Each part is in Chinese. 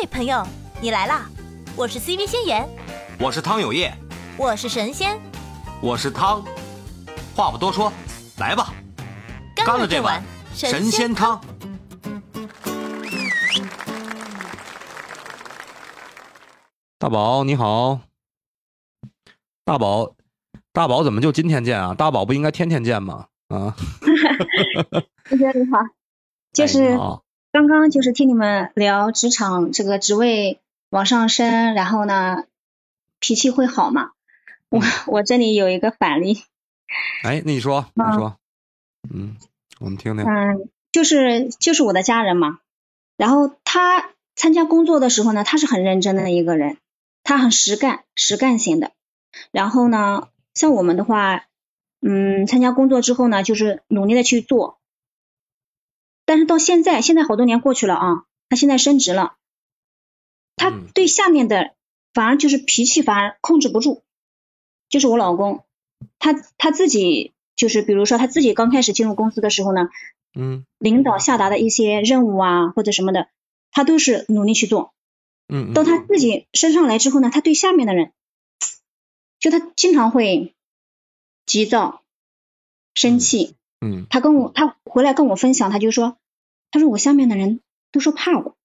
嘿，朋友，你来啦！我是 CV 仙言，我是汤有业，我是神仙，我是汤。话不多说，来吧，干了这碗神仙汤。大宝你好，大宝，大宝怎么就今天见啊？大宝不应该天天见吗？啊，同学你好，就是刚刚就是听你们聊职场这个职位往上升，然后呢脾气会好嘛？我我这里有一个反例。哎，那你说，你说，嗯，我们听听。嗯，就是就是我的家人嘛，然后他参加工作的时候呢，他是很认真的一个人，他很实干，实干型的。然后呢，像我们的话。嗯，参加工作之后呢，就是努力的去做，但是到现在，现在好多年过去了啊，他现在升职了，他对下面的反而就是脾气反而控制不住，就是我老公，他他自己就是比如说他自己刚开始进入公司的时候呢，嗯，领导下达的一些任务啊或者什么的，他都是努力去做，嗯，到他自己升上来之后呢，他对下面的人，就他经常会。急躁、生气，嗯，他跟我，他回来跟我分享，他就说，他说我下面的人都说怕我，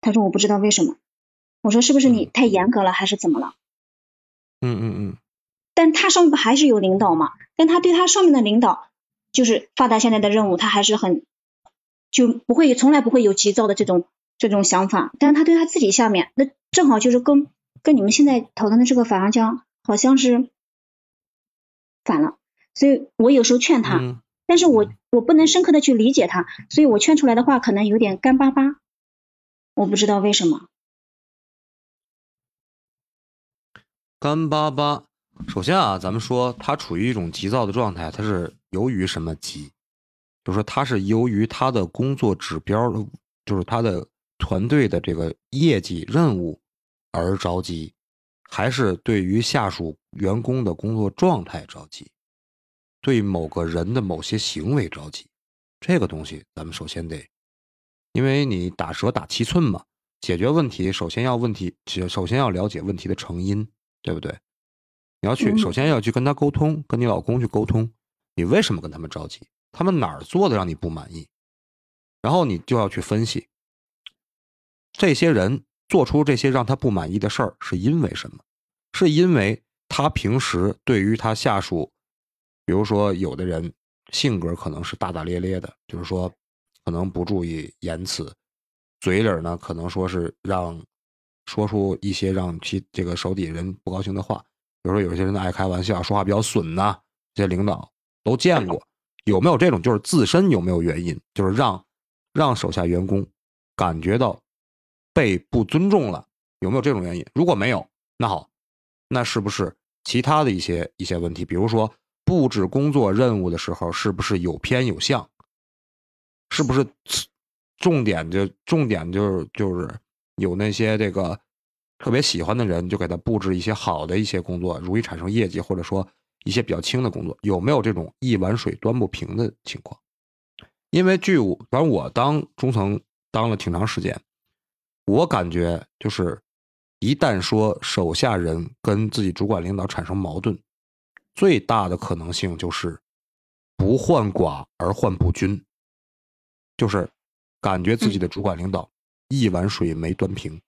他说我不知道为什么，我说是不是你太严格了，还是怎么了？嗯嗯嗯。但他上面不还是有领导嘛？但他对他上面的领导，就是发达现在的任务，他还是很就不会从来不会有急躁的这种这种想法。但是他对他自己下面，那正好就是跟跟你们现在讨论的这个反而将，好像是。反了，所以我有时候劝他，但是我我不能深刻的去理解他，所以我劝出来的话可能有点干巴巴，我不知道为什么。干巴巴，首先啊，咱们说他处于一种急躁的状态，他是由于什么急？就是说他是由于他的工作指标，就是他的团队的这个业绩任务而着急。还是对于下属员工的工作状态着急，对某个人的某些行为着急，这个东西咱们首先得，因为你打蛇打七寸嘛，解决问题首先要问题，首先要了解问题的成因，对不对？你要去首先要去跟他沟通，跟你老公去沟通，你为什么跟他们着急？他们哪儿做的让你不满意？然后你就要去分析这些人。做出这些让他不满意的事儿是因为什么？是因为他平时对于他下属，比如说有的人性格可能是大大咧咧的，就是说可能不注意言辞，嘴里呢可能说是让说出一些让其这个手底下人不高兴的话，比如说有些人爱开玩笑，说话比较损呐，这些领导都见过，有没有这种？就是自身有没有原因？就是让让手下员工感觉到。被不尊重了，有没有这种原因？如果没有，那好，那是不是其他的一些一些问题？比如说布置工作任务的时候，是不是有偏有向？是不是重点就重点就是就是有那些这个特别喜欢的人，就给他布置一些好的一些工作，容易产生业绩，或者说一些比较轻的工作，有没有这种一碗水端不平的情况？因为据我，反正我当中层当了挺长时间。我感觉就是，一旦说手下人跟自己主管领导产生矛盾，最大的可能性就是不患寡而患不均，就是感觉自己的主管领导一碗水没端平。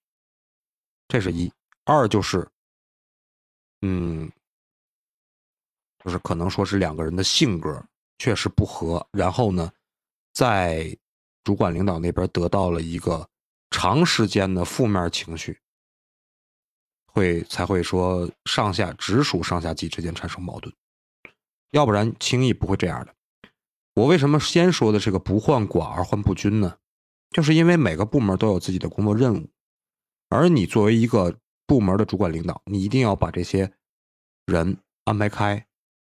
这是一，二就是，嗯，就是可能说是两个人的性格确实不合，然后呢，在主管领导那边得到了一个。长时间的负面情绪，会才会说上下直属上下级之间产生矛盾，要不然轻易不会这样的。我为什么先说的这个不患寡而患不均呢？就是因为每个部门都有自己的工作任务，而你作为一个部门的主管领导，你一定要把这些人安排开，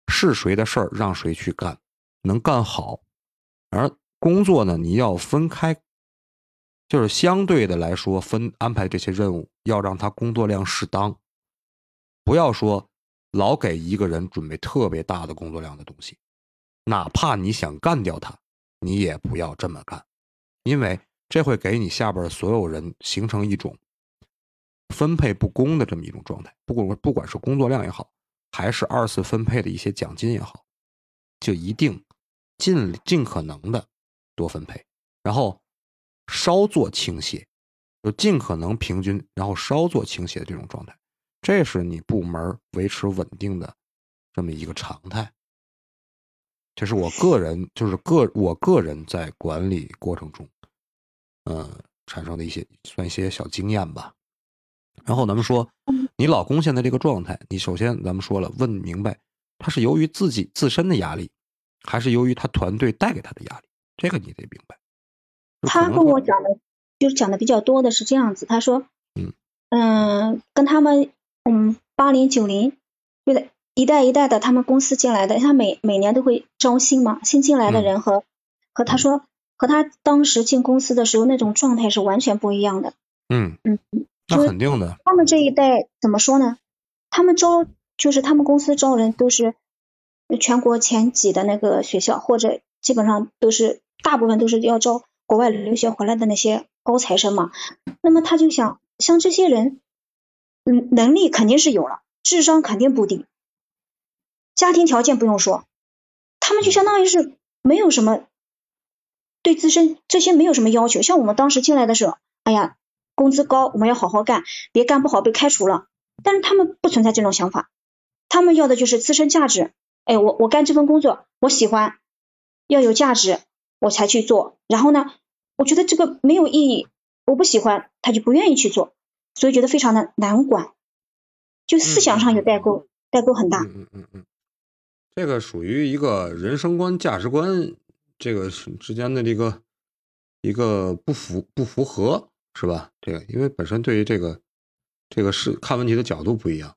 是谁的事儿让谁去干，能干好，而工作呢，你要分开。就是相对的来说，分安排这些任务，要让他工作量适当，不要说老给一个人准备特别大的工作量的东西，哪怕你想干掉他，你也不要这么干，因为这会给你下边所有人形成一种分配不公的这么一种状态。不管不管是工作量也好，还是二次分配的一些奖金也好，就一定尽尽可能的多分配，然后稍作倾斜，就尽可能平均，然后稍作倾斜的这种状态，这是你部门维持稳定的这么一个常态。这是我个人，就是个我个人在管理过程中，嗯，产生的一些算一些小经验吧。然后咱们说，你老公现在这个状态，你首先咱们说了，问明白他是由于自己自身的压力，还是由于他团队带给他的压力，这个你得明白。他跟我讲的，就是讲的比较多的是这样子，他说，嗯嗯，跟他们嗯八零九零，对的。一代一代的，他们公司进来的，他每每年都会招新嘛，新进来的人和和他说，和他当时进公司的时候那种状态是完全不一样的。嗯嗯，那肯定的。他们这一代怎么说呢？他们招就是他们公司招人都是全国前几的那个学校，或者基本上都是大部分都是要招国外留学回来的那些高材生嘛。那么他就想，像这些人，嗯，能力肯定是有了，智商肯定不低。家庭条件不用说，他们就相当于是没有什么对自身这些没有什么要求。像我们当时进来的时候，哎呀，工资高，我们要好好干，别干不好被开除了。但是他们不存在这种想法，他们要的就是自身价值。哎，我我干这份工作，我喜欢，要有价值，我才去做。然后呢，我觉得这个没有意义，我不喜欢，他就不愿意去做，所以觉得非常的难管，就思想上有代沟，代沟很大。嗯嗯嗯。这个属于一个人生观、价值观，这个之间的这个一个不符不符合，是吧？这个因为本身对于这个这个是看问题的角度不一样，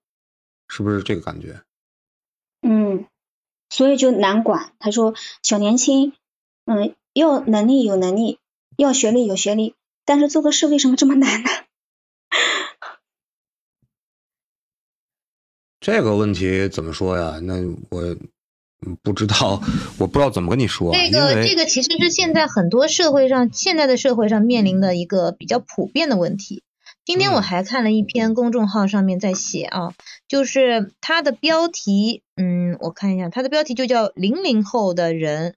是不是这个感觉？嗯，所以就难管。他说小年轻，嗯，要能力有能力，要学历有学历，但是做个事为什么这么难呢？这个问题怎么说呀？那我。不知道，我不知道怎么跟你说。这个这个其实是现在很多社会上，现在的社会上面临的一个比较普遍的问题。今天我还看了一篇公众号上面在写啊，就是它的标题，嗯，我看一下，它的标题就叫“零零后的人”，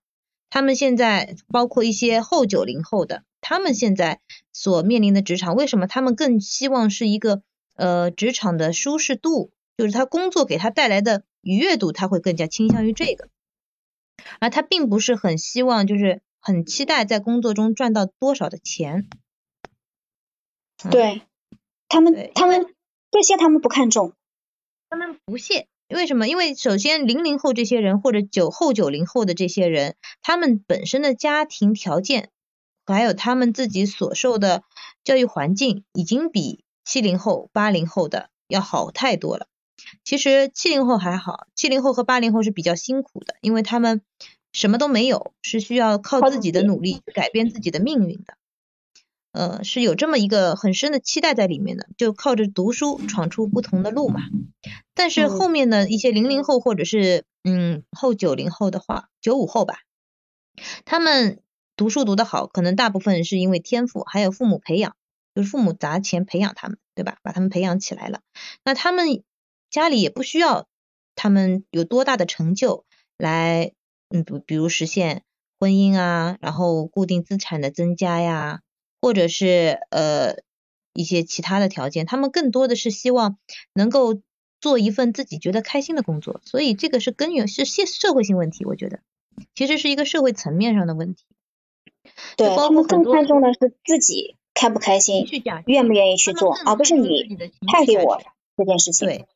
他们现在包括一些后九零后的，他们现在所面临的职场，为什么他们更希望是一个呃职场的舒适度，就是他工作给他带来的。愉悦度他会更加倾向于这个，而他并不是很希望，就是很期待在工作中赚到多少的钱。对他们，他们这些他们不看重，他们不屑。为什么？因为首先零零后这些人或者九后九零后的这些人，他们本身的家庭条件，还有他们自己所受的教育环境，已经比七零后、八零后的要好太多了。其实七零后还好，七零后和八零后是比较辛苦的，因为他们什么都没有，是需要靠自己的努力改变自己的命运的。呃，是有这么一个很深的期待在里面的，就靠着读书闯出不同的路嘛。但是后面的一些零零后或者是嗯后九零后的话，九五后吧，他们读书读得好，可能大部分是因为天赋，还有父母培养，就是父母砸钱培养他们，对吧？把他们培养起来了，那他们。家里也不需要他们有多大的成就来，嗯，比比如实现婚姻啊，然后固定资产的增加呀，或者是呃一些其他的条件，他们更多的是希望能够做一份自己觉得开心的工作，所以这个是根源，是社社会性问题，我觉得其实是一个社会层面上的问题。对，包括更看重的是自己开不开心，愿不愿意去做，而不是你派给我这件事情。对。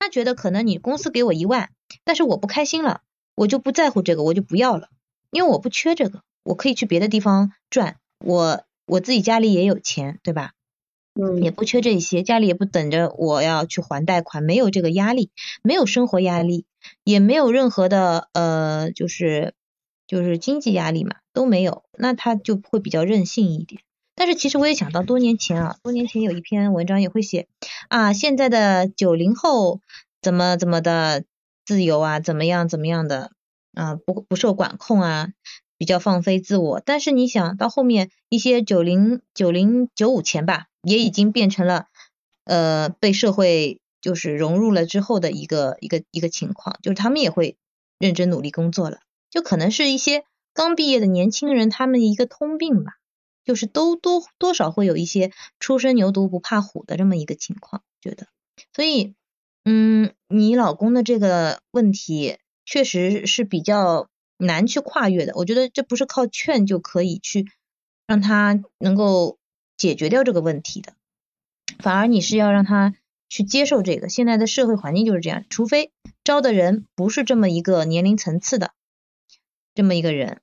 他觉得可能你公司给我一万，但是我不开心了，我就不在乎这个，我就不要了，因为我不缺这个，我可以去别的地方赚，我我自己家里也有钱，对吧？嗯，也不缺这些，家里也不等着我要去还贷款，没有这个压力，没有生活压力，也没有任何的呃，就是就是经济压力嘛，都没有，那他就会比较任性一点。但是其实我也想到多年前啊，多年前有一篇文章也会写啊，现在的九零后怎么怎么的自由啊，怎么样怎么样的啊，不不受管控啊，比较放飞自我。但是你想到后面一些九零九零九五前吧，也已经变成了呃被社会就是融入了之后的一个一个一个情况，就是他们也会认真努力工作了，就可能是一些刚毕业的年轻人他们一个通病吧，就是都多多少会有一些初生牛犊不怕虎的这么一个情况，觉得，所以嗯，你老公的这个问题确实是比较难去跨越的，我觉得这不是靠劝就可以去让他能够解决掉这个问题的，反而你是要让他去接受这个，现在的社会环境就是这样，除非招的人不是这么一个年龄层次的这么一个人，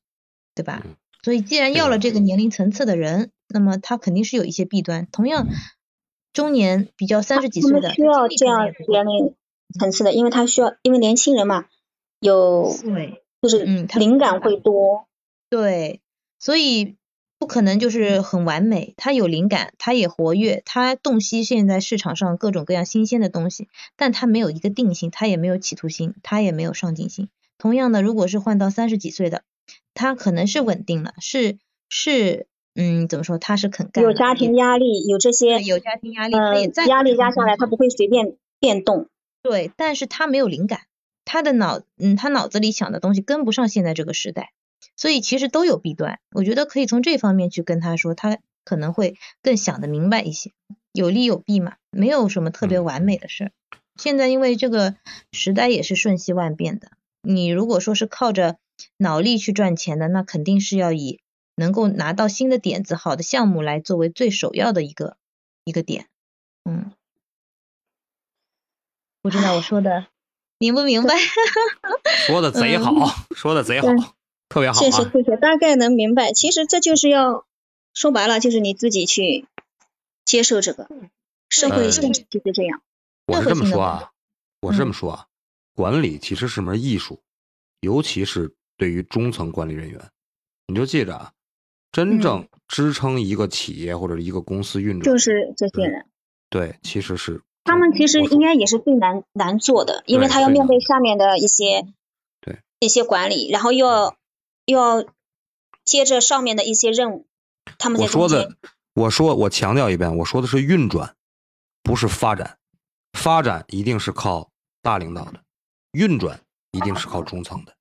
对吧？嗯所以既然要了这个年龄层次的人，那么他肯定是有一些弊端。同样，中年比较三十几岁的，需要这样年龄层次的，因为他需要，因为年轻人嘛，有对。就是嗯他灵感会多，对，所以不可能就是很完美。他有灵感，他也活跃，他洞悉现在市场上各种各样新鲜的东西，但他没有一个定性，他也没有企图心，他也没有上进心。同样的，如果是换到三十几岁的，他可能是稳定了，是是嗯，怎么说？他是肯干，有家庭压力，有这些有家庭压力，他也嗯在乎压力这份加下来，他不会随便变动。对，但是他没有灵感，他的脑，嗯，他脑子里想的东西跟不上现在这个时代，所以其实都有弊端。我觉得可以从这方面去跟他说，他可能会更想得明白一些，有利有弊嘛，没有什么特别嗯完美的事儿。现在因为这个时代也是瞬息万变的，你如果说是靠着脑力去赚钱的，那肯定是要以能够拿到新的点子、好的项目来作为最首要的一个一个点。嗯，不知道我说的明不明白？说的贼好，说的贼好，特别好谢谢啊！谢谢，大概能明白。其实这就是要说白了，就是你自己去接受这个社会呃性质就是这样。我是这么说啊，我是这么嗯说啊，管理其实是门艺术，尤其是对于中层管理人员，你就记着啊，真正支撑一个企业或者一个公司运转，就是这些人，对，其实是他们其实应该也是最难难做的，因为他要面对下面的一些对一些管理，然后又要又要接着上面的一些任务，他们在我说的，我说我强调一遍，我说的是运转，不是发展。发展一定是靠大领导的，运转一定是靠中层的，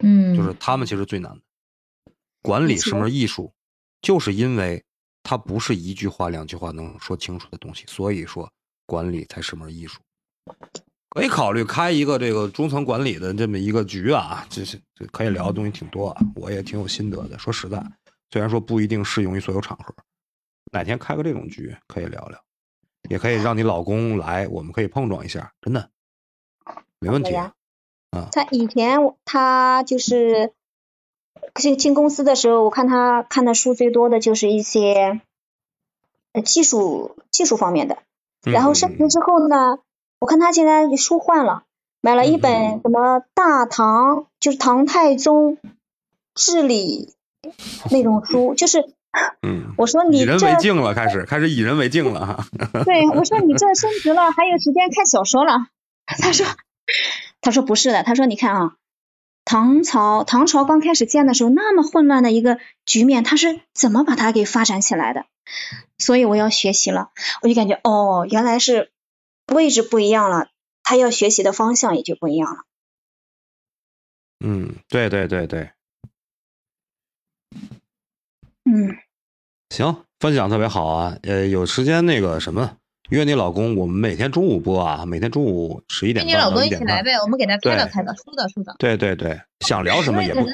嗯，就是他们其实最难的。管理是门艺术，就是因为它不是一句话两句话能说清楚的东西，所以说管理才是门艺术。可以考虑开一个这个中层管理的这么一个局啊，这是这可以聊的东西挺多啊，我也挺有心得的。说实在，虽然说不一定适用于所有场合，哪天开个这种局可以聊聊，也可以让你老公来，我们可以碰撞一下，真的没问题。啊，他以前他就是进进公司的时候，我看他看的书最多的就是一些呃技术技术方面的。然后升职之后呢，我看他现在书换了，买了一嗯本什么大唐，就是唐太宗治理那种书，就是嗯，我说你以人为镜了，开始开始以人为镜了哈。对我说你这升职了，还有时间看小说了。他说他说不是的，他说你看啊，唐朝唐朝刚开始建的时候那么混乱的一个局面，他是怎么把它给发展起来的？所以我要学习了，我就感觉哦，原来是位置不一样了，他要学习的方向也就不一样了。嗯，对对对对，嗯，行，分享特别好啊。呃，有时间那个什么，约你老公，我们每天中午播啊，每天中午十一点半跟你老公一起来呗，我们给他开导对开导，疏导疏导。对对对，想聊什么也不也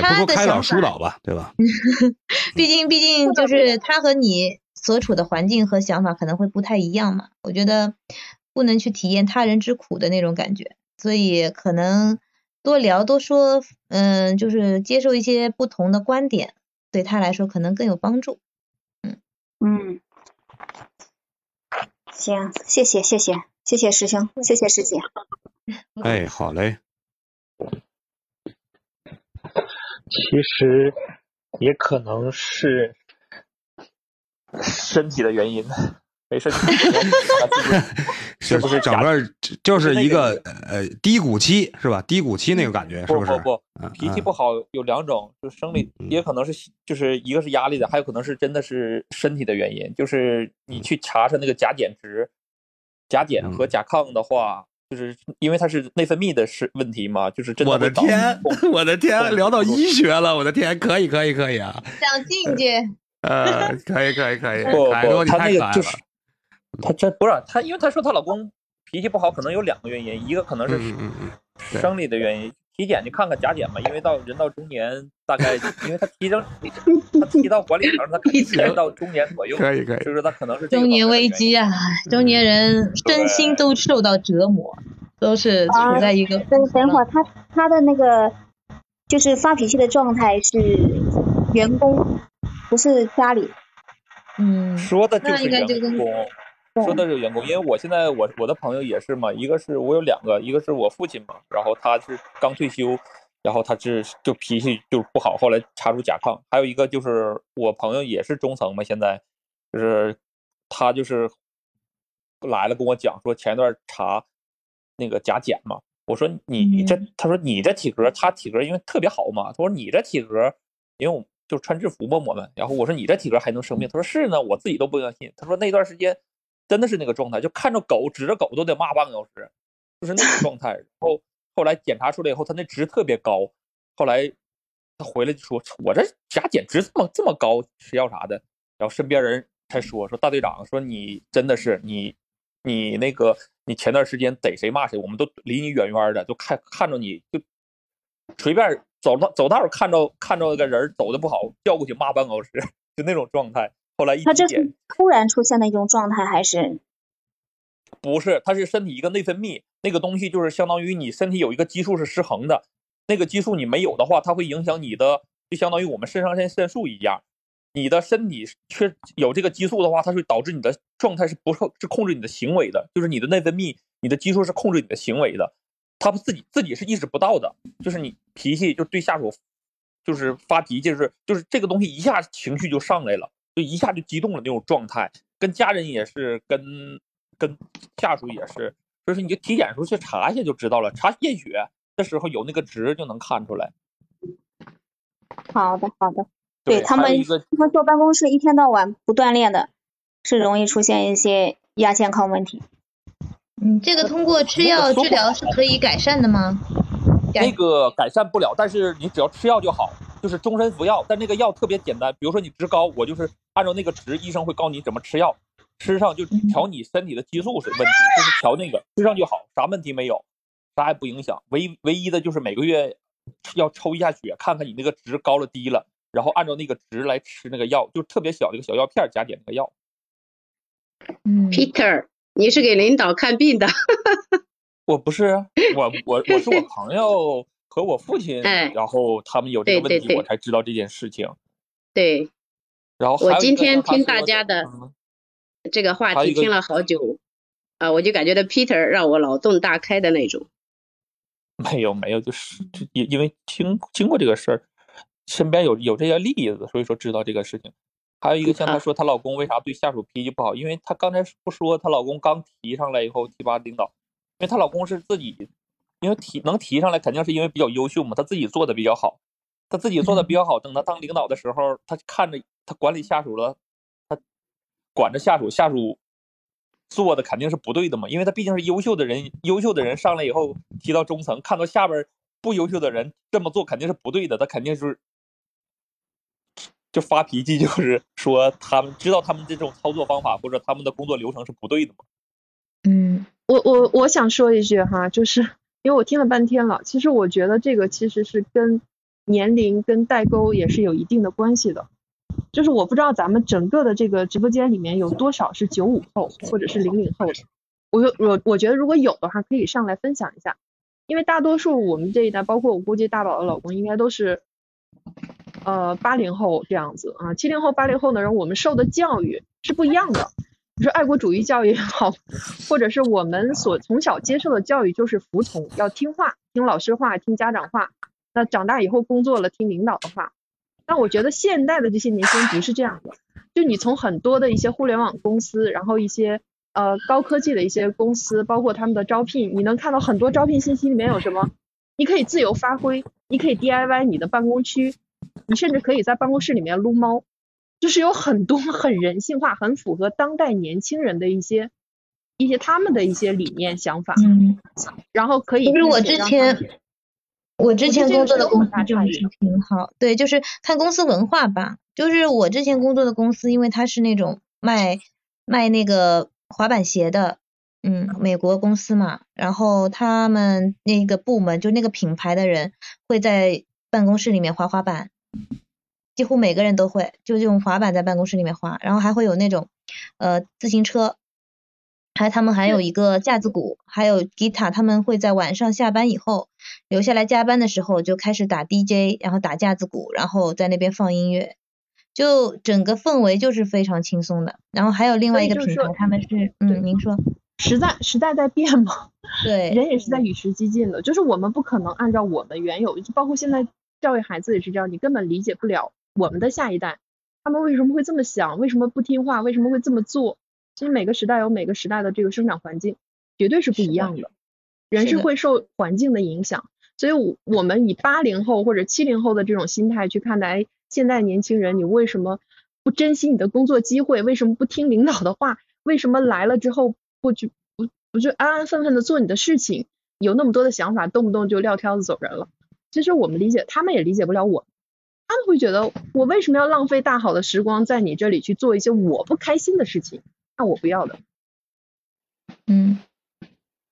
不说他的开导想疏导吧，对吧？毕竟毕竟就是他和你所处的环境和想法可能会不太一样嘛，我觉得不能去体验他人之苦的那种感觉，所以可能多聊多说，嗯，就是接受一些不同的观点，对他来说可能更有帮助。嗯嗯，行，谢谢谢谢谢谢师兄，谢谢师姐。哎，好嘞，其实也可能是身体的原因，没事，你把 自己就是不是整个就是一个是呃低谷期是吧？低谷期那个感觉是不是？不不脾气嗯不好有两种，就生理嗯也可能是就是一个是压力的，还有可能是真的是身体的原因。就是你去查查那个甲减值，甲减和嗯甲亢的话，就是因为它是内分泌的是问题嘛，就是真的我的天，我的天，聊到医学了，我的天，可以可以可以啊，想境界，呃，可以可以可以，不不，凯多你太可爱了那个就是，她这不是她，因为她说她老公脾气不好，可能有两个原因，一个可能是嗯嗯嗯对。生理的原因，体检去看看甲减嘛，因为到人到中年，大概因为他提升，他提到管理层，他肯定是人到中年左右，可以可以。所以说他可能是中年。危机啊，中年人身心都受到折磨，都是处在一个等等会儿，他他的那个就是发脾气的状态是员工，不是家里。嗯，说的就那是员应该就跟工，说的是员工，因为我现在我我的朋友也是嘛，一个是我有两个，一个是我父亲嘛，然后他是刚退休，然后他是就脾气就不好，后来查出甲亢，还有一个就是我朋友也是中层嘛，现在就是他就是来了跟我讲说前一段查那个甲减嘛，我说你这，嗯。他说你这体格，他体格因为特别好嘛，他说你这体格，因为我就穿制服嘛我们，然后我说你这体格还能生病，他说是呢，我自己都不相信，他说那段时间真的是那个状态，就看着狗指着狗都得骂半个小时，就是那种状态。然后后来检查出来以后，他那值特别高，后来他回来就说，我这甲减值这么这么高，吃药啥的，然后身边人才说说大队长说你真的是你你那个你前段时间逮谁骂谁，我们都离你远远的，就看看着你就随便走道走道看着看着个人走的不好，叫过去骂半个小时，就那种状态。后来一他这是突然出现的一种状态，还是不是，它是身体一个内分泌，那个东西就是相当于你身体有一个激素是失衡的，那个激素你没有的话，它会影响你的，就相当于我们肾上腺腺素一样，你的身体缺有这个激素的话，它会导致你的状态是不受是控制你的行为的，就是你的内分泌，你的激素是控制你的行为的，他自己自己是意识不到的，就是你脾气就对下属就是发脾气，就是就是这个东西一下情绪就上来了，就一下就激动了那种状态，跟家人也是，跟跟下属也是，就是你就体检时候去查一下就知道了，查验血的时候有那个值就能看出来。好的好的。对他们他们坐办公室一天到晚不锻炼的，是容易出现一些亚健康问题。嗯，这个通过吃药治疗是可以改善的吗？改那个改善不了，但是你只要吃药就好，就是终身服药。但那个药特别简单，比如说你值高，我就是按照那个值，医生会告诉你怎么吃药，吃上就调你身体的激素是问题，就是调那个吃上就好，啥问题没有，啥也不影响。唯一唯一的就是每个月要抽一下血，看看你那个值高了低了，然后按照那个值来吃那个药，就特别小的一个小药片儿加点那个药。嗯 Peter，你是给领导看病的，我不是，我我我是我朋友和我父亲，哎然后他们有这个问题，我才知道这件事情。对然后我今天听大家的嗯这个话题听了好久，啊，我就感觉到 Peter 让我脑洞大开的那种。没有没有，就是因因为听经过这个事儿，身边有有这些例子，所以说知道这个事情。还有一个像她说她老公为啥对下属脾气不好，因为她刚才不说她老公刚提上来以后提拔领导，因因为她老公是自己，因为提能提上来肯定是因为比较优秀嘛，他自己做的比较好，他自己做的比较好，等他当领导的时候，他看着他管理下属了，他管着下属，下属做的肯定是不对的嘛，因为他毕竟是优秀的人，优秀的人上来以后提到中层，看到下边不优秀的人这么做肯定是不对的，他肯定是就发脾气，就是说他们知道他们这种操作方法或者他们的工作流程是不对的嘛。我我我想说一句哈，就是因为我听了半天了，其实我觉得这个其实是跟年龄跟代沟也是有一定的关系的。就是我不知道咱们整个的这个直播间里面有多少是九五后或者是零零后的，我我我觉得如果有的话，可以上来分享一下，因为大多数我们这一代，包括我估计大宝的老公应该都是呃八零后这样子啊，七零后八零后的人，我们受的教育是不一样的。你说爱国主义教育也好，或者是我们所从小接受的教育就是服从，要听话，听老师话，听家长话。那长大以后工作了，听领导的话。但我觉得现代的这些年轻人不是这样的，就你从很多的一些互联网公司，然后一些呃高科技的一些公司，包括他们的招聘，你能看到很多招聘信息里面有什么？你可以自由发挥，你可以 DIY 你的办公区，你甚至可以在办公室里面撸猫，就是有很多很人性化、很符合当代年轻人的一些一些他们的一些理念想法，嗯，然后可以就是我之前我之前工作的公司挺好，对，就是看公司文化吧。就是我之前工作的公司，因为它是那种卖卖那个滑板鞋的，嗯，美国公司嘛，然后他们那个部门就那个品牌的人会在办公室里面滑滑板，几乎每个人都会，就用滑板在办公室里面滑，然后还会有那种呃自行车，还他们还有一个架子鼓，还有吉他，他们会在晚上下班以后留下来加班的时候就开始打 DJ，然后打架子鼓，然后在那边放音乐，就整个氛围就是非常轻松的。然后还有另外一个品牌他们是对嗯，您说。时代时代在变嘛，对，人也是在与时俱进的，就是我们不可能按照我们原有，就包括现在教育孩子也是这样，你根本理解不了我们的下一代，他们为什么会这么想，为什么不听话，为什么会这么做。其实每个时代有每个时代的这个生长环境，绝对是不一样的。人是会受环境的影响，所以我我们以八零后或者七零后的这种心态去看待，哎，现在年轻人你为什么不珍惜你的工作机会？为什么不听领导的话？为什么来了之后不去不不去安安分分的做你的事情？有那么多的想法，动不动就撂挑子走人了。其实我们理解，他们也理解不了我，他们会觉得我为什么要浪费大好的时光在你这里去做一些我不开心的事情？那我不要的。嗯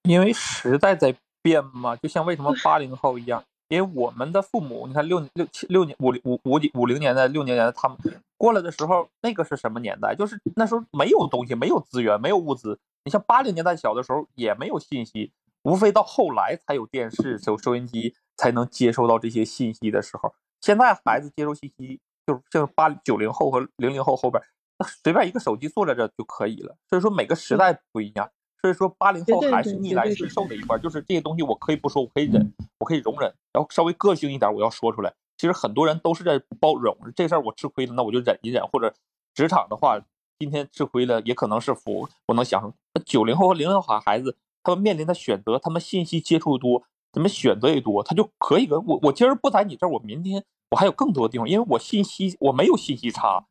因为时代在变嘛，就像为什么八零后一样，因为我们的父母，你看六六七六年五零五五几五零年代六零年代他们过来的时候，那个是什么年代？就是那时候没有东西，没有资源，没有物资。你像八零年代小的时候也没有信息，无非到后来才有电视、有收音机，才能接收到这些信息的时候。现在孩子接收信息，就是像八九零后和零零后后边，那随便一个手机坐在这就可以了。所以说每个时代不一样。所以说，八零后还是逆来顺受的一块儿，就是这些东西我可以不说，我可以忍，我可以容忍，然后稍微个性一点，我要说出来。其实很多人都是在包容这事儿，我吃亏了，那我就忍一忍，或者职场的话，今天吃亏了，也可能是福，我能享受。九零后和零零后孩子，他们面临的选择，他们信息接触多，他们选择也多，他就可以跟我，我今儿不在你这儿，我明天我还有更多的地方，因为我信息我没有信息差，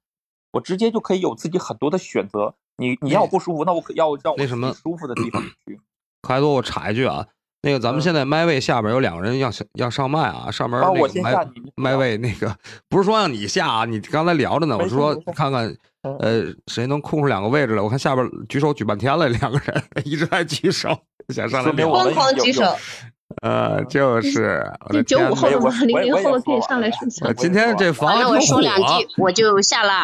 我直接就可以有自己很多的选择。你你要我不舒服，那我可要让我那什么舒服的地方去。可爱多，我插一句啊，那个咱们嗯。现在麦位下边有两个人要要上麦啊，上面啊我那个麦先下你麦位那个不是说让你下啊，你刚才聊着呢，我是说看看嗯。呃谁能空出两个位置来，我看下边举手举半天了，两个人 一直在举手，想上来疯狂有有举手，呃，就是这95天哪后的嘛，零零后的可以上来说一下呃。今天这房好，那我说两句我就下了。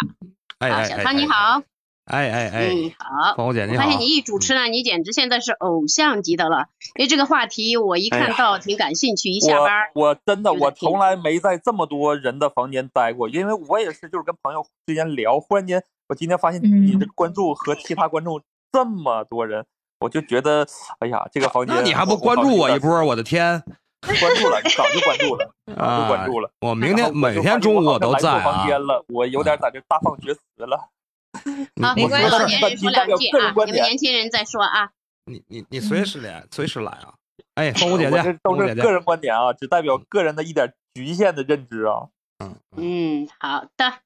哎哎哎，小汤你哎，好，哎哎哎，嗯，好。芳红姐你好发，现你一主持呢，你简直现在是偶像级的了。因为这个话题我一看到挺感兴趣，一下班我我真的我从来没在这么多人的房间待过，因为我也是就是跟朋友之间聊，忽然间我今天发现你的嗯关注和其他观众这么多人，我就觉得哎呀，这个房间那你还不关注我一？波？我的天 关注了，早就关注了，早就啊关注！了。我明天每天中午我都在啊。房间了，我有点在这大放厥词了。好，没关系老年人说两句啊，你们年轻人再说啊。你你你随时来，随时来啊！哎，凤舞姐姐，我这都凤舞姐姐是个，人观点啊，只代表个人的一点局限的认知啊。嗯，嗯，好的，好，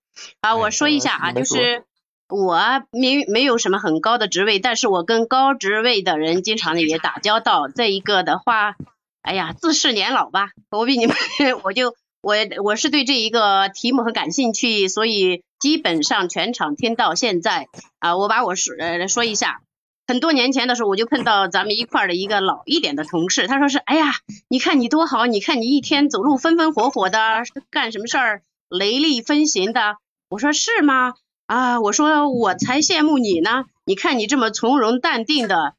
哎我说一下啊，就是我没没有什么很高的职位，但是我跟高职位的人经常的也打交道。这一个的话，哎呀，自恃年老吧，我比你们，我就我我是对这一个题目很感兴趣，所以基本上全场听到现在啊，我把我说呃说一下。很多年前的时候，我就碰到咱们一块儿的一个老一点的同事，他说是，哎呀，你看你多好，你看你一天走路风风火火的，干什么事儿雷厉风行的。我说是吗？啊，我说我才羡慕你呢，你看你这么从容淡定的，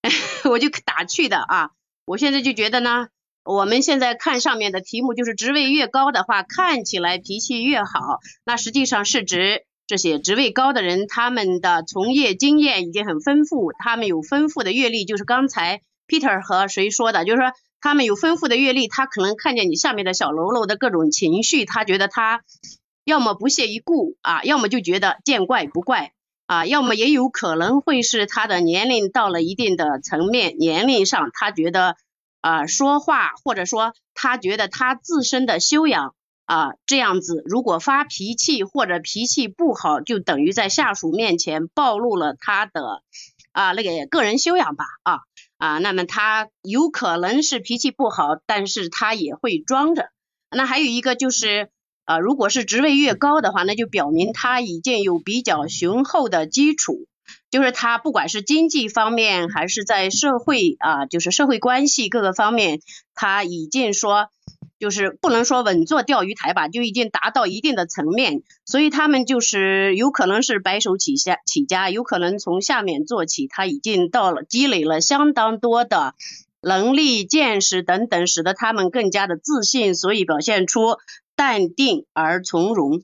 我就打趣的啊。我现在就觉得呢，我们现在看上面的题目，就是职位越高的话，看起来脾气越好，那实际上是指这些职位高的人，他们的从业经验已经很丰富，他们有丰富的阅历，就是刚才 Peter 和谁说的，就是说他们有丰富的阅历，他可能看见你下面的小喽啰的各种情绪，他觉得他要么不屑一顾啊，要么就觉得见怪不怪啊，要么也有可能会是他的年龄到了一定的层面，年龄上他觉得啊说话或者说他觉得他自身的修养啊这样子，如果发脾气或者脾气不好，就等于在下属面前暴露了他的啊那个个人修养吧啊啊，那么他有可能是脾气不好，但是他也会装着。那还有一个就是。啊，如果是职位越高的话，那就表明他已经有比较雄厚的基础，就是他不管是经济方面还是在社会啊，就是社会关系各个方面，他已经说就是不能说稳坐钓鱼台吧，就已经达到一定的层面，所以他们就是有可能是白手起家起家，有可能从下面做起，他已经到了积累了相当多的能力、见识等等，使得他们更加的自信，所以表现出。淡定而从容，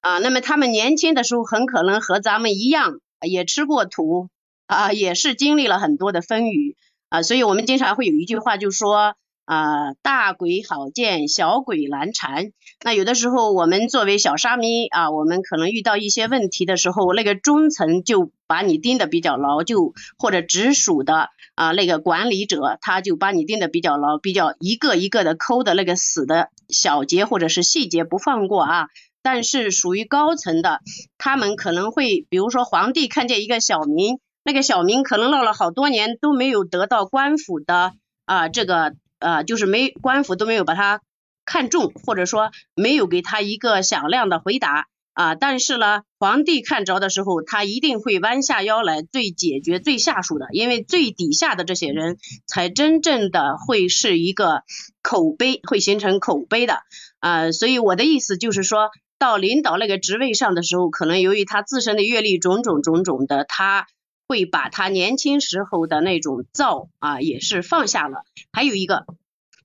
啊，那么他们年轻的时候很可能和咱们一样，也吃过土，啊，也是经历了很多的风雨，啊，所以我们经常会有一句话就说，啊，大鬼好见，小鬼难缠。那有的时候我们作为小沙弥啊，我们可能遇到一些问题的时候，那个中层就把你盯得比较牢，就或者直属的。啊，那个管理者他就把你盯得比较牢，比较一个一个的抠的那个死的小节或者是细节不放过啊。但是属于高层的，他们可能会，比如说皇帝看见一个小民，那个小民可能闹了好多年都没有得到官府的啊，这个呃，就是没官府都没有把他看中，或者说没有给他一个响亮的回答。啊，但是呢，皇帝看着的时候，他一定会弯下腰来对解决最下属的，因为最底下的这些人才真正的会是一个口碑，会形成口碑的。啊，所以我的意思就是说到领导那个职位上的时候，可能由于他自身的阅历种种种种的，他会把他年轻时候的那种躁啊也是放下了。还有一个。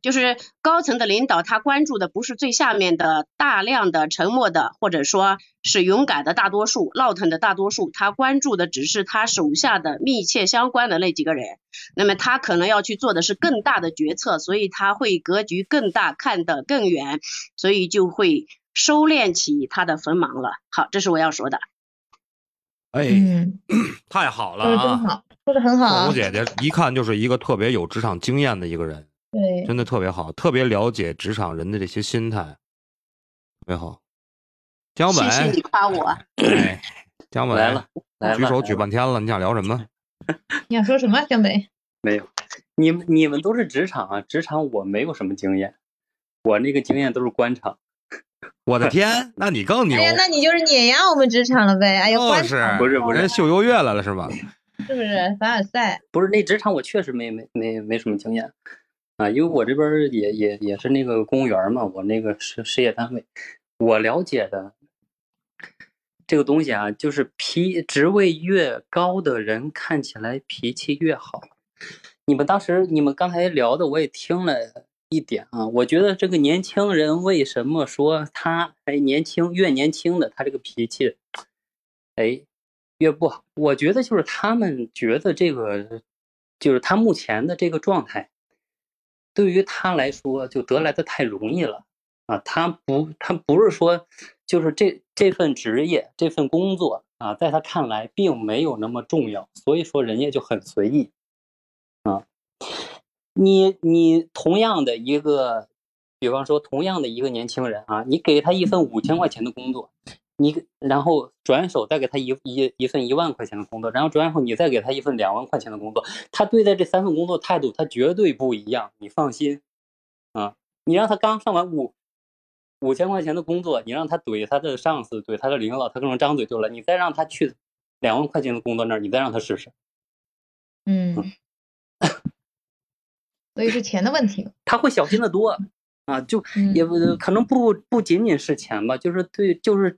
就是高层的领导，他关注的不是最下面的大量的沉默的，或者说是勇敢的大多数、闹腾的大多数，他关注的只是他手下的密切相关的那几个人。那么他可能要去做的是更大的决策，所以他会格局更大，看得更远，所以就会收敛起他的锋芒了。好，这是我要说的。哎，太好了啊！说的很好，凤姐姐一看就是一个特别有职场经验的一个人。对，真的特别好，特别了解职场人的这些心态，特别好。江本，谢谢你夸我。哎，江本来了，举手举半天了，你想聊什么？你想说什么，江北？没有，你们你们都是职场啊，职场我没有什么经验，我那个经验都是官场。我的天，那你更牛！哎呀，那你就是碾压我们职场了呗？哎呦，官场不是不是秀优越来了是吧？是不是凡尔赛？不是那职场我确实没没没没什么经验。啊，因为我这边也也也是那个公务员嘛，我那个事事业单位，我了解的这个东西啊，就是脾职位越高的人看起来脾气越好。你们当时你们刚才聊的，我也听了一点啊，我觉得这个年轻人为什么说他还年轻，越年轻的他这个脾气，哎，越不好。我觉得就是他们觉得这个就是他目前的这个状态。对于他来说，就得来的太容易了啊！他不，他不是说，就是这这份职业、这份工作啊，在他看来并没有那么重要，所以说人家就很随意啊。你你同样的一个，比方说同样的一个年轻人啊，你给他一份五千块钱的工作。你然后转手再给他一一一份一万块钱的工作，然后转手你再给他一份两万块钱的工作，他对待这三份工作态度他绝对不一样，你放心，啊，你让他刚上完五五千块钱的工作，你让他怼他的上司，怼他的领导，他可能张嘴就来，你再让他去两万块钱的工作那儿，你再让他试试，嗯，所以是钱的问题，他会小心的多啊，就也不可能不不仅仅是钱吧，就是对就是。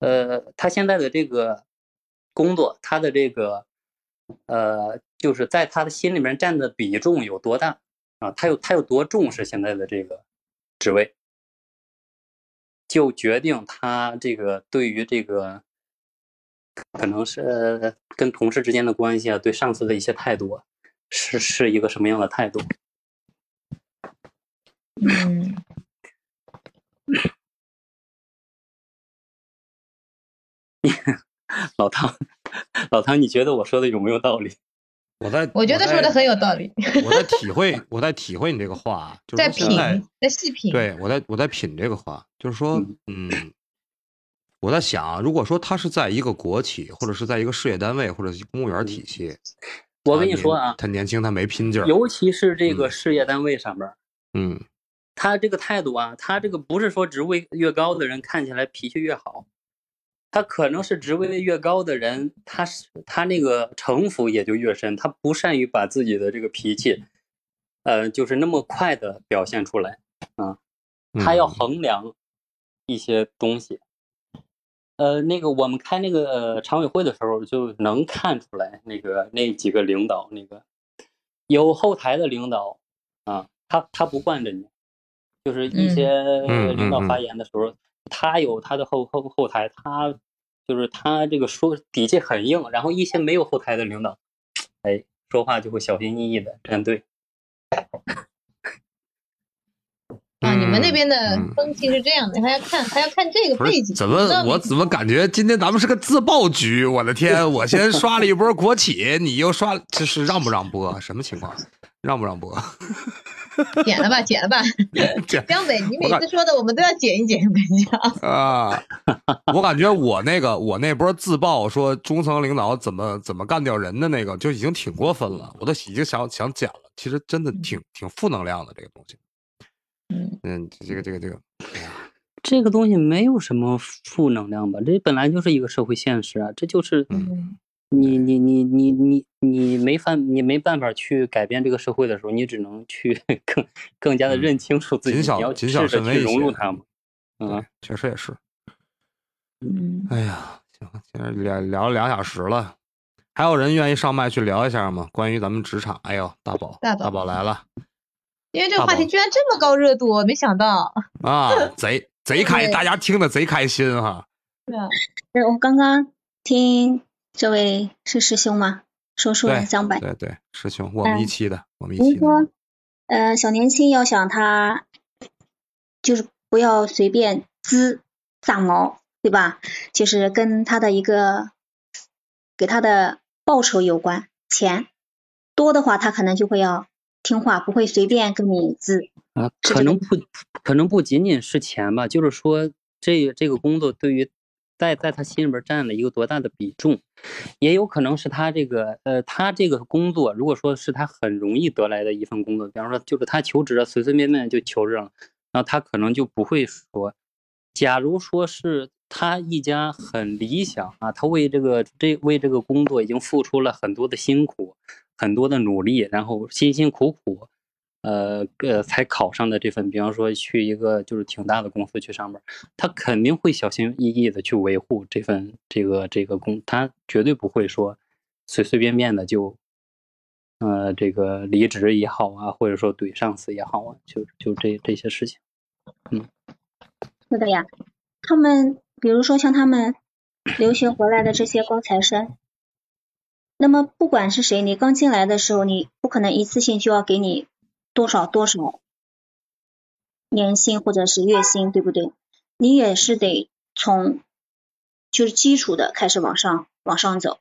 呃，他现在的这个工作，他的这个呃，就是在他的心里面占的比重有多大啊？他有他有多重视现在的这个职位，就决定他这个对于这个可能是跟同事之间的关系啊，对上司的一些态度是是一个什么样的态度？嗯。老汤，老汤，你觉得我说的有没有道理？我在我觉得说的很有道理，我在 体会，我在体会你这个话，就是在品在，细品。对我在我在品这个话，就是说，嗯，我在想，如果说他是在一个国企，或者是在一个事业单位，或者是公务员体系，我跟你说啊，他年轻，他没拼劲儿，尤其是这个嗯事业单位上边儿，嗯他这个态度啊，他这个不是说职位越高的人看起来脾气越好，他可能是职位越高的人，他是他那个城府也就越深，他不善于把自己的这个脾气，呃，就是那么快的表现出来啊，他要嗯。衡量一些东西。呃，那个我们开那个呃常委会的时候，就能看出来，那个那几个领导，那个有后台的领导啊，他他不惯着你，就是一些嗯领导发嗯。言的时候，他有他的后后后台，他就是他这个说底气很硬，然后一些没有后台的领导，哎，说话就会小心翼翼的站队。啊，你们那边的嗯风气是这样的，还要看还要看这个背景。怎么我怎么感觉今天咱们是个自爆局？我的天！我先刷了一波国企，你又刷，这是让不让播？什么情况？让不让播？剪了吧，剪了吧。江北，你每次说的我们都要剪一剪，我跟你讲。啊，我感觉我那个我那波自爆说中层领导怎么怎么干掉人的那个就已经挺过分了，我都已经想想剪了。其实真的挺挺负能量的这个东西。嗯嗯，这个这个这个，这个东西没有什么负能量吧？这本来就是一个社会现实啊，这就是嗯你你你你你你没办你没办法去改变这个社会的时候，你只能去 更更加的嗯认清楚自己，谨小你要谨小试着去融入它嘛。嗯，确实也是。嗯，哎呀，行，现在聊聊了两小时了，还有人愿意上麦去聊一下吗？关于咱们职场，哎呦，大宝，大宝大宝来了因为这个话题居然这么高热度，我没想到。啊，贼贼开，大家听的贼开心哈。对啊，呃我刚刚听这位是师兄吗？说出了对江北，对对，师兄，我们嗯一期的，我们一期的，您说，呃，小年轻要想他就是不要随便滋炸毛，对吧？就是跟他的一个给他的报酬有关，钱多的话，他可能就会要听话，不会随便跟你滋。啊，可能不可能不仅仅是钱吧，就是说这这个工作对于在在他心里边占了一个多大的比重，也有可能是他这个呃他这个工作，如果说是他很容易得来的一份工作，比方说就是他求职了，随随便便就求职了，那他可能就不会说，假如说是他一家很理想啊，他为这个这为这个工作已经付出了很多的辛苦，很多的努力，然后辛辛苦苦。呃呃，才考上的这份，比方说去一个就是挺大的公司去上班，他肯定会小心翼翼的去维护这份这个这个工，他绝对不会说随随便便的就，呃，这个离职也好啊，或者说怼上司也好啊，就就这这些事情。嗯是的呀，他们比如说像他们留学回来的这些高材生，那么不管是谁，你刚进来的时候，你不可能一次性就要给你多少多少年薪或者是月薪，对不对？你也是得从就是基础的开始往上往上走。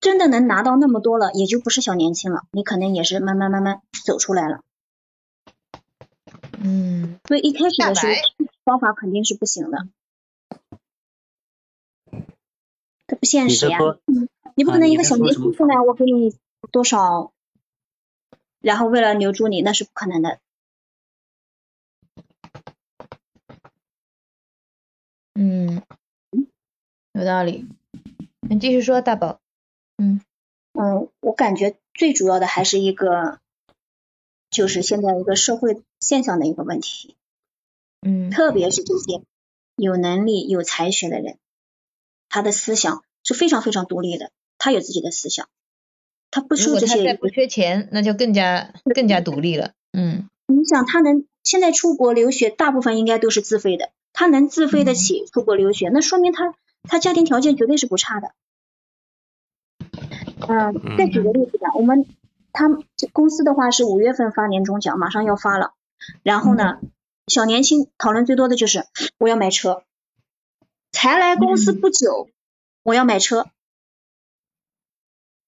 真的能拿到那么多了，也就不是小年轻了，你可能也是慢慢慢慢走出来了。嗯，所以一开始的时候，方法肯定是不行的，这不现实呀。你不可能一个小年轻出来，我给你多少，然后为了留住你，那是不可能的。嗯，有道理。你继续说，大宝。嗯嗯，我感觉最主要的还是一个，就是现在一个社会现象的一个问题，嗯特别是这些有能力、有才学的人，他的思想是非常非常独立的，他有自己的思想，他不如果受这些他再不缺钱，那就更加更加独立了。嗯你想，他能现在出国留学，大部分应该都是自费的，他能自费得起出国留学，那说明他他家庭条件绝对是不差的。嗯，再举个例子吧，我们他们这公司的话是五月份发年终奖，马上要发了，然后呢，小年轻讨论最多的就是我要买车，才来公司不久，我要买车。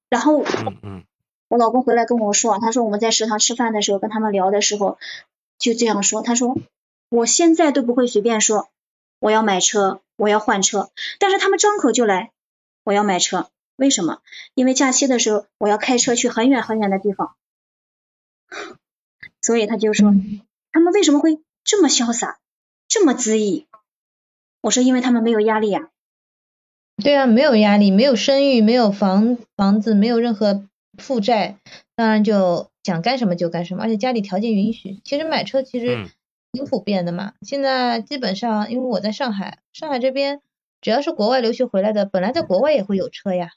然后嗯嗯我老公回来跟我说，他说我们在食堂吃饭的时候跟他们聊的时候就这样说，他说我现在都不会随便说我要买车，我要换车，但是他们张口就来我要买车，为什么？因为假期的时候我要开车去很远很远的地方，所以他就说他们为什么会这么潇洒，这么恣意？我说因为他们没有压力呀、对啊，没有压力，没有生育，没有房房子，没有任何负债，当然就想干什么就干什么，而且家里条件允许。其实买车其实嗯挺普遍的嘛，现在基本上因为我在上海，上海这边只要是国外留学回来的，本来在国外也会有车呀。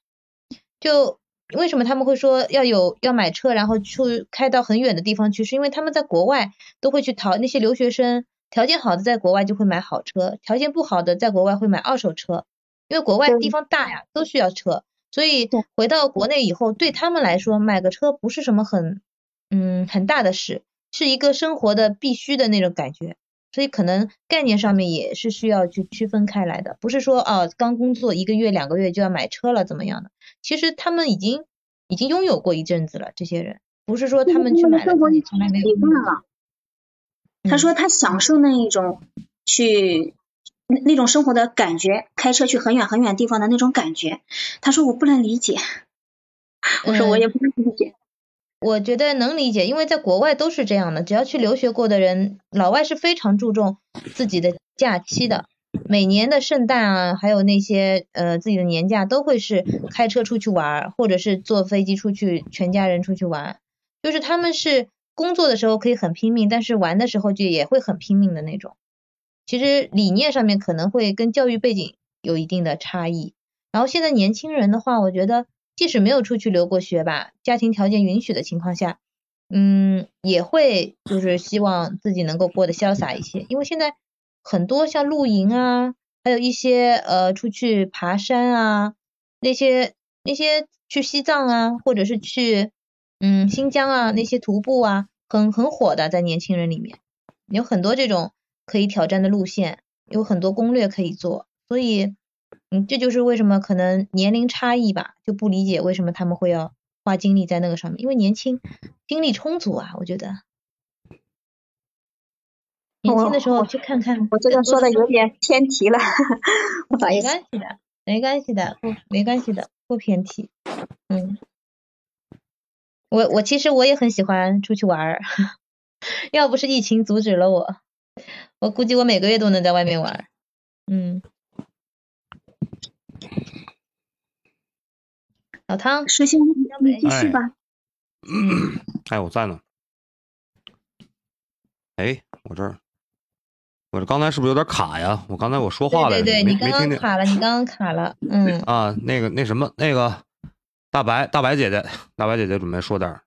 就为什么他们会说要有要买车，然后去开到很远的地方去，是因为他们在国外都会去淘那些留学生，条件好的在国外就会买好车，条件不好的在国外会买二手车。因为国外地方大呀，都需要车，所以回到国内以后，对他们来说买个车不是什么很嗯很大的事，是一个生活的必须的那种感觉，所以可能概念上面也是需要去区分开来的，不是说啊刚工作一个月两个月就要买车了怎么样的，其实他们已经已经拥有过一阵子了，这些人不是说他们去买了从来没有。他说他享受那一种去那那种生活的感觉，开车去很远很远地方的那种感觉。他说我不能理解，我说我也不能理解。我觉得能理解，因为在国外都是这样的，只要去留学过的人，老外是非常注重自己的假期的，每年的圣诞啊，还有那些呃自己的年假都会是开车出去玩儿，或者是坐飞机出去，全家人出去玩，就是他们是工作的时候可以很拼命，但是玩的时候就也会很拼命的那种。其实理念上面可能会跟教育背景有一定的差异。然后现在年轻人的话，我觉得即使没有出去留过学吧，家庭条件允许的情况下，嗯，也会就是希望自己能够过得潇洒一些，因为现在很多像露营啊，还有一些呃出去爬山啊，那些那些去西藏啊，或者是去嗯新疆啊那些徒步啊，很很火的，在年轻人里面有很多这种可以挑战的路线，有很多攻略可以做，所以嗯，这就是为什么可能年龄差异吧，就不理解为什么他们会要花精力在那个上面，因为年轻精力充足啊，我觉得。年轻的时候我去看看，我这个说的有点偏题了，不好意没。关系的，没关系的，不没关系的，不偏题。嗯，我我其实我也很喜欢出去玩儿，要不是疫情阻止了我，我估计我每个月都能在外面玩儿。嗯，老汤，师兄，你继续吧。哎，我在呢。哎，我这儿，我这刚才是不是有点卡呀？我刚才我说话来着，对对对，你刚刚卡了，你刚刚卡了，嗯，啊？那个那什么，那个大白大白姐姐，大白姐姐准备说点儿，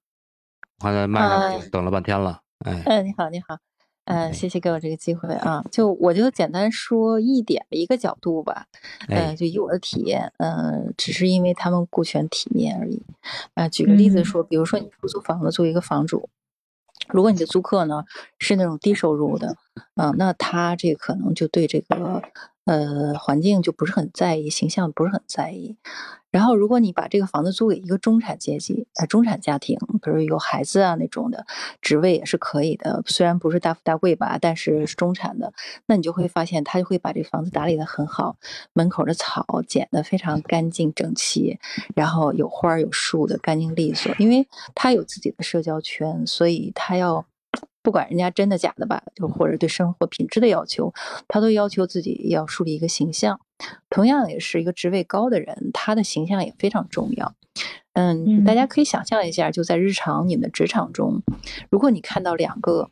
我看在麦上啊等了半天了。哎，嗯，你好，你好，嗯，谢谢给我这个机会啊，就我就简单说一点一个角度吧，嗯呃，就以我的体验，嗯，只是因为他们顾全体面而已，啊，举个例子嗯说，比如说你出租房子，作为一个房主，如果你的租客呢是那种低收入的，啊，那他这可能就对这个呃环境就不是很在意，形象不是很在意。然后，如果你把这个房子租给一个中产阶级，呃，中产家庭，比如有孩子啊那种的，职位也是可以的，虽然不是大富大贵吧，但是是中产的，那你就会发现他就会把这房子打理得很好，门口的草剪得非常干净整齐，然后有花有树的干净利索，因为他有自己的社交圈，所以他要。不管人家真的假的吧，就或者对生活品质的要求，他都要求自己要树立一个形象。同样也是一个职位高的人，他的形象也非常重要。嗯，大家可以想象一下，就在日常你们的职场中，如果你看到两个，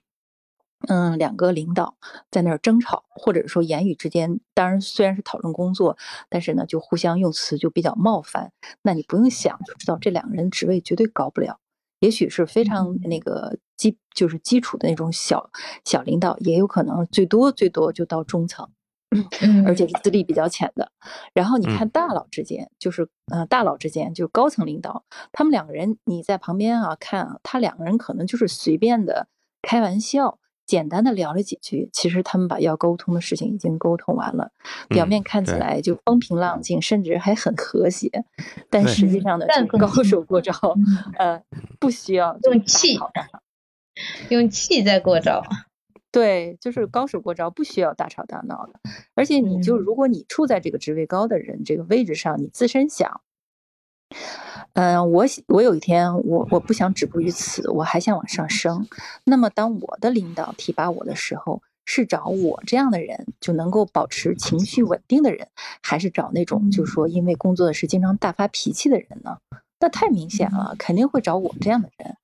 嗯，两个领导在那儿争吵，或者说言语之间，当然虽然是讨论工作，但是呢，就互相用词就比较冒犯，那你不用想就知道这两个人职位绝对高不了。也许是非常那个基，就是基础的那种小小领导，也有可能最多最多就到中层。嗯，而且是资历比较浅的。然后你嗯看大佬之间，就是呃大佬之间，就是高层领导，他们两个人你在旁边啊看啊，他两个人可能就是随便的开玩笑，简单的聊了几句，其实他们把要沟通的事情已经沟通完了，表嗯面看起来就风平浪静，甚至还很和谐，但实际上呢，高手过招，呃，不需要用气。用气在过招。对，就是高手过招，不需要大吵大闹的。而且你就嗯如果你处在这个职位高的人这个位置上，你自身想，嗯、我喜我有一天我我不想止步于此，我还想往上升。那么当我的领导提拔我的时候，是找我这样的人就能够保持情绪稳定的人，还是找那种就是说因为工作的事经常大发脾气的人呢？那太明显了，肯定会找我这样的人。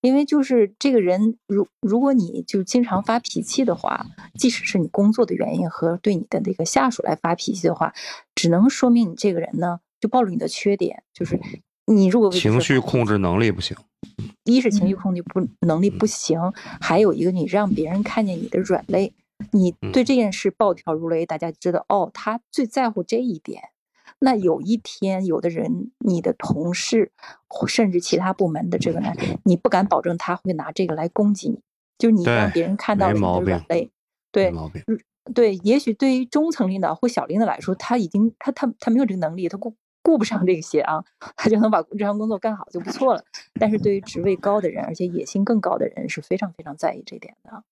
因为就是这个人，如如果你就经常发脾气的话，即使是你工作的原因和对你的那个下属来发脾气的话，只能说明你这个人呢，就暴露你的缺点，就是你如果情绪控制能力不行。一是情绪控制不能力不行，还有一个你让别人看见你的软肋，你对这件事暴跳如雷，大家知道哦，他最在乎这一点。那有一天，有的人，你的同事，甚至其他部门的这个人，你不敢保证他会拿这个来攻击你，就是你让别人看到了你没毛病的软肋。对没毛病。对，也许对于中层领导或小领导来说，他已经他他他没有这个能力，他顾顾不上这些啊，他就能把日常工作干好就不错了。但是对于职位高的人，而且野心更高的人，是非常非常在意这点的。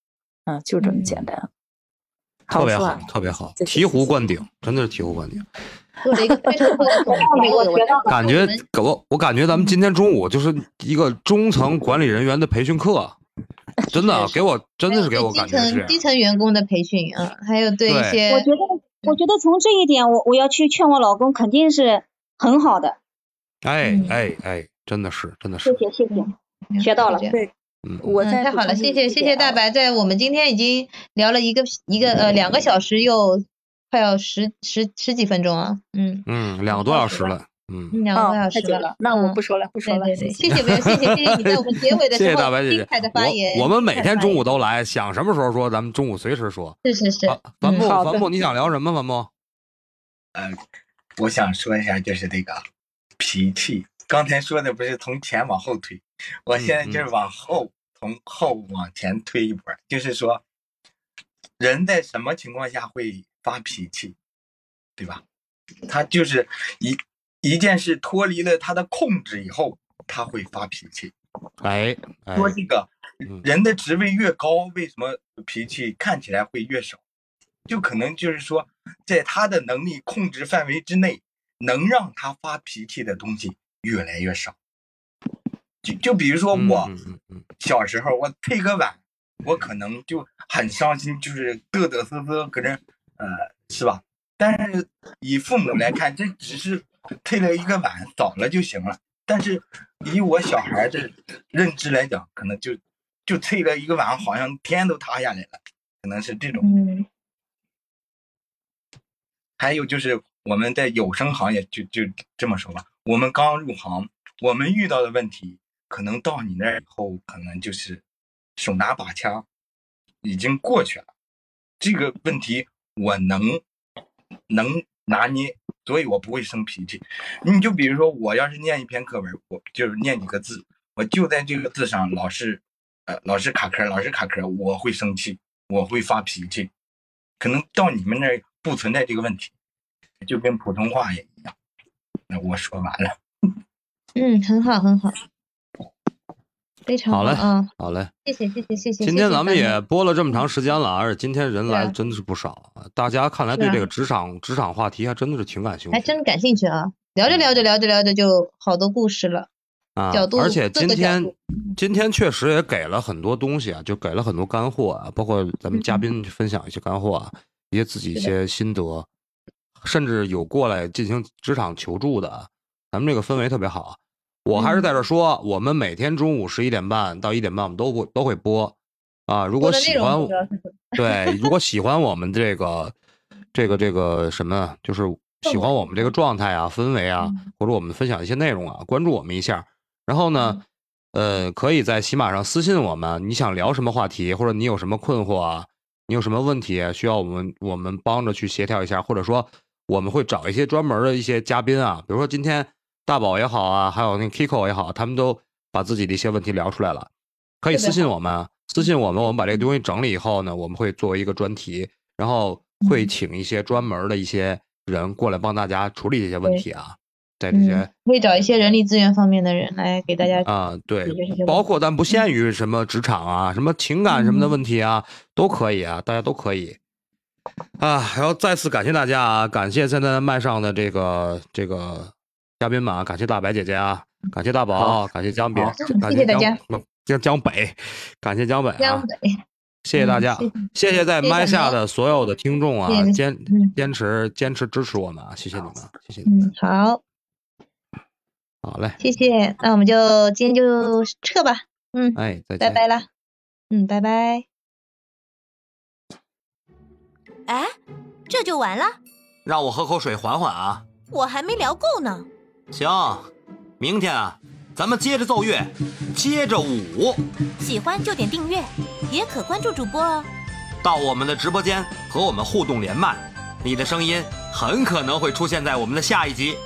嗯，就这么简单。特别好特别好，醍醐灌顶，真的是醍醐灌顶。做了一个非常好的总结。我学到了感觉我我感觉咱们今天中午就是一个中层管理人员的培训课，真的给我真的是给我感觉是基。层员工的培训啊，还有对一些我觉得，我觉得从这一点，我我要去劝我老公，肯定是很好的。哎嗯哎哎，真的是真的是，谢谢，谢谢，学到了对，嗯，我太好了，谢谢谢谢大白，在我们今天已经聊了一个一个呃两个小时又快要十十十几分钟啊，嗯，嗯，两个多小时了，嗯，两个多小时了，那我嗯不说了，不说了，对对对，谢谢谢没有，谢谢谢谢你在我们结尾的时候谢大白姐姐精彩的发言，我我们每天中午都来，想什么时候说，咱们中午随时说。是是是，啊，樊木，樊木，你想聊什么？樊木？呃，我想说一下，就是这个脾气。刚才说的不是从前往后推，我现在就是往后，从后往前推一波，就是说，人在什么情况下会发脾气，对吧？他就是一一件事脱离了他的控制以后，他会发脾气。哎哎，说这个嗯人的职位越高，为什么脾气看起来会越少？就可能就是说，在他的能力控制范围之内，能让他发脾气的东西越来越少。就就比如说嗯我小时候，我推个碗，我可能就很伤心，就是嘚嘚瑟瑟搁这，呃，是吧？但是以父母来看，这只是推了一个碗，扫了就行了。但是以我小孩的认知来讲，可能就就推了一个碗，好像天都塌下来了，可能是这种。还有就是我们在有声行业就就这么说吧，我们刚入行，我们遇到的问题，可能到你那儿以后，可能就是手拿把掐，已经过去了。这个问题我能能拿捏，所以我不会生脾气。你就比如说，我要是念一篇课文，我就是念几个字，我就在这个字上老是呃老是卡壳，老是卡壳，我会生气，我会发脾气。可能到你们那儿不存在这个问题，就跟普通话也一样。那我说完了。嗯，很好很好，非常好嘞啊，好嘞。谢谢谢谢谢谢。今天咱们也播了这么长时间了，而且今天人来真的是不少啊。大家看来对这个职场职场话题还真的是挺感兴趣还真感兴趣啊，聊着聊着聊着聊着就好多故事了。啊角度。而且各个角今天今天确实也给了很多东西啊，就给了很多干货啊，包括咱们嘉宾分享一些干货啊，一些自己一些心得，甚至有过来进行职场求助的啊，咱们这个氛围特别好。我还是在这说，我们每天中午十一点半到一点半，我们都会都会播啊。如果喜欢对，如果喜欢我们这个这个这个什么，就是喜欢我们这个状态啊、氛围啊，或者我们分享一些内容啊，关注我们一下。然后呢，呃，可以在喜马上私信我们，你想聊什么话题，或者你有什么困惑啊，你有什么问题需要我们我们帮着去协调一下，或者说我们会找一些专门的一些嘉宾啊，比如说今天大宝也好啊，还有那个 Kiko 也好，他们都把自己的一些问题聊出来了，可以私信。我们，私信我们，我们把这个东西整理以后呢，我们会作为一个专题，然后会请一些专门的一些人过来帮大家处理这些问题啊，在这些嗯，可以找一些人力资源方面的人来给大家啊，对包。括但不限于什么职场啊、什么情感什么的问题啊，都可以啊，大家都可以。啊，还要再次感谢大家啊！感谢现在麦上的这个这个嘉宾们啊，感谢大白姐姐啊，感谢大宝，好感谢江北，感谢谢大家江江江北，感谢江北啊江，北，谢谢大家，嗯谢谢在麦下的所有的听众啊谢谢，坚嗯坚持坚持支持我们啊，谢谢你们，谢谢你们，嗯，好，好嘞，谢谢，那我们就今天就撤吧，嗯，哎，再见，拜拜了，嗯，拜拜。哎，这就完了？让我喝口水缓缓啊。我还没聊够呢。行，明天啊，咱们接着奏乐，接着舞，喜欢就点订阅，也可关注主播哦。到我们的直播间和我们互动连麦，你的声音很可能会出现在我们的下一集。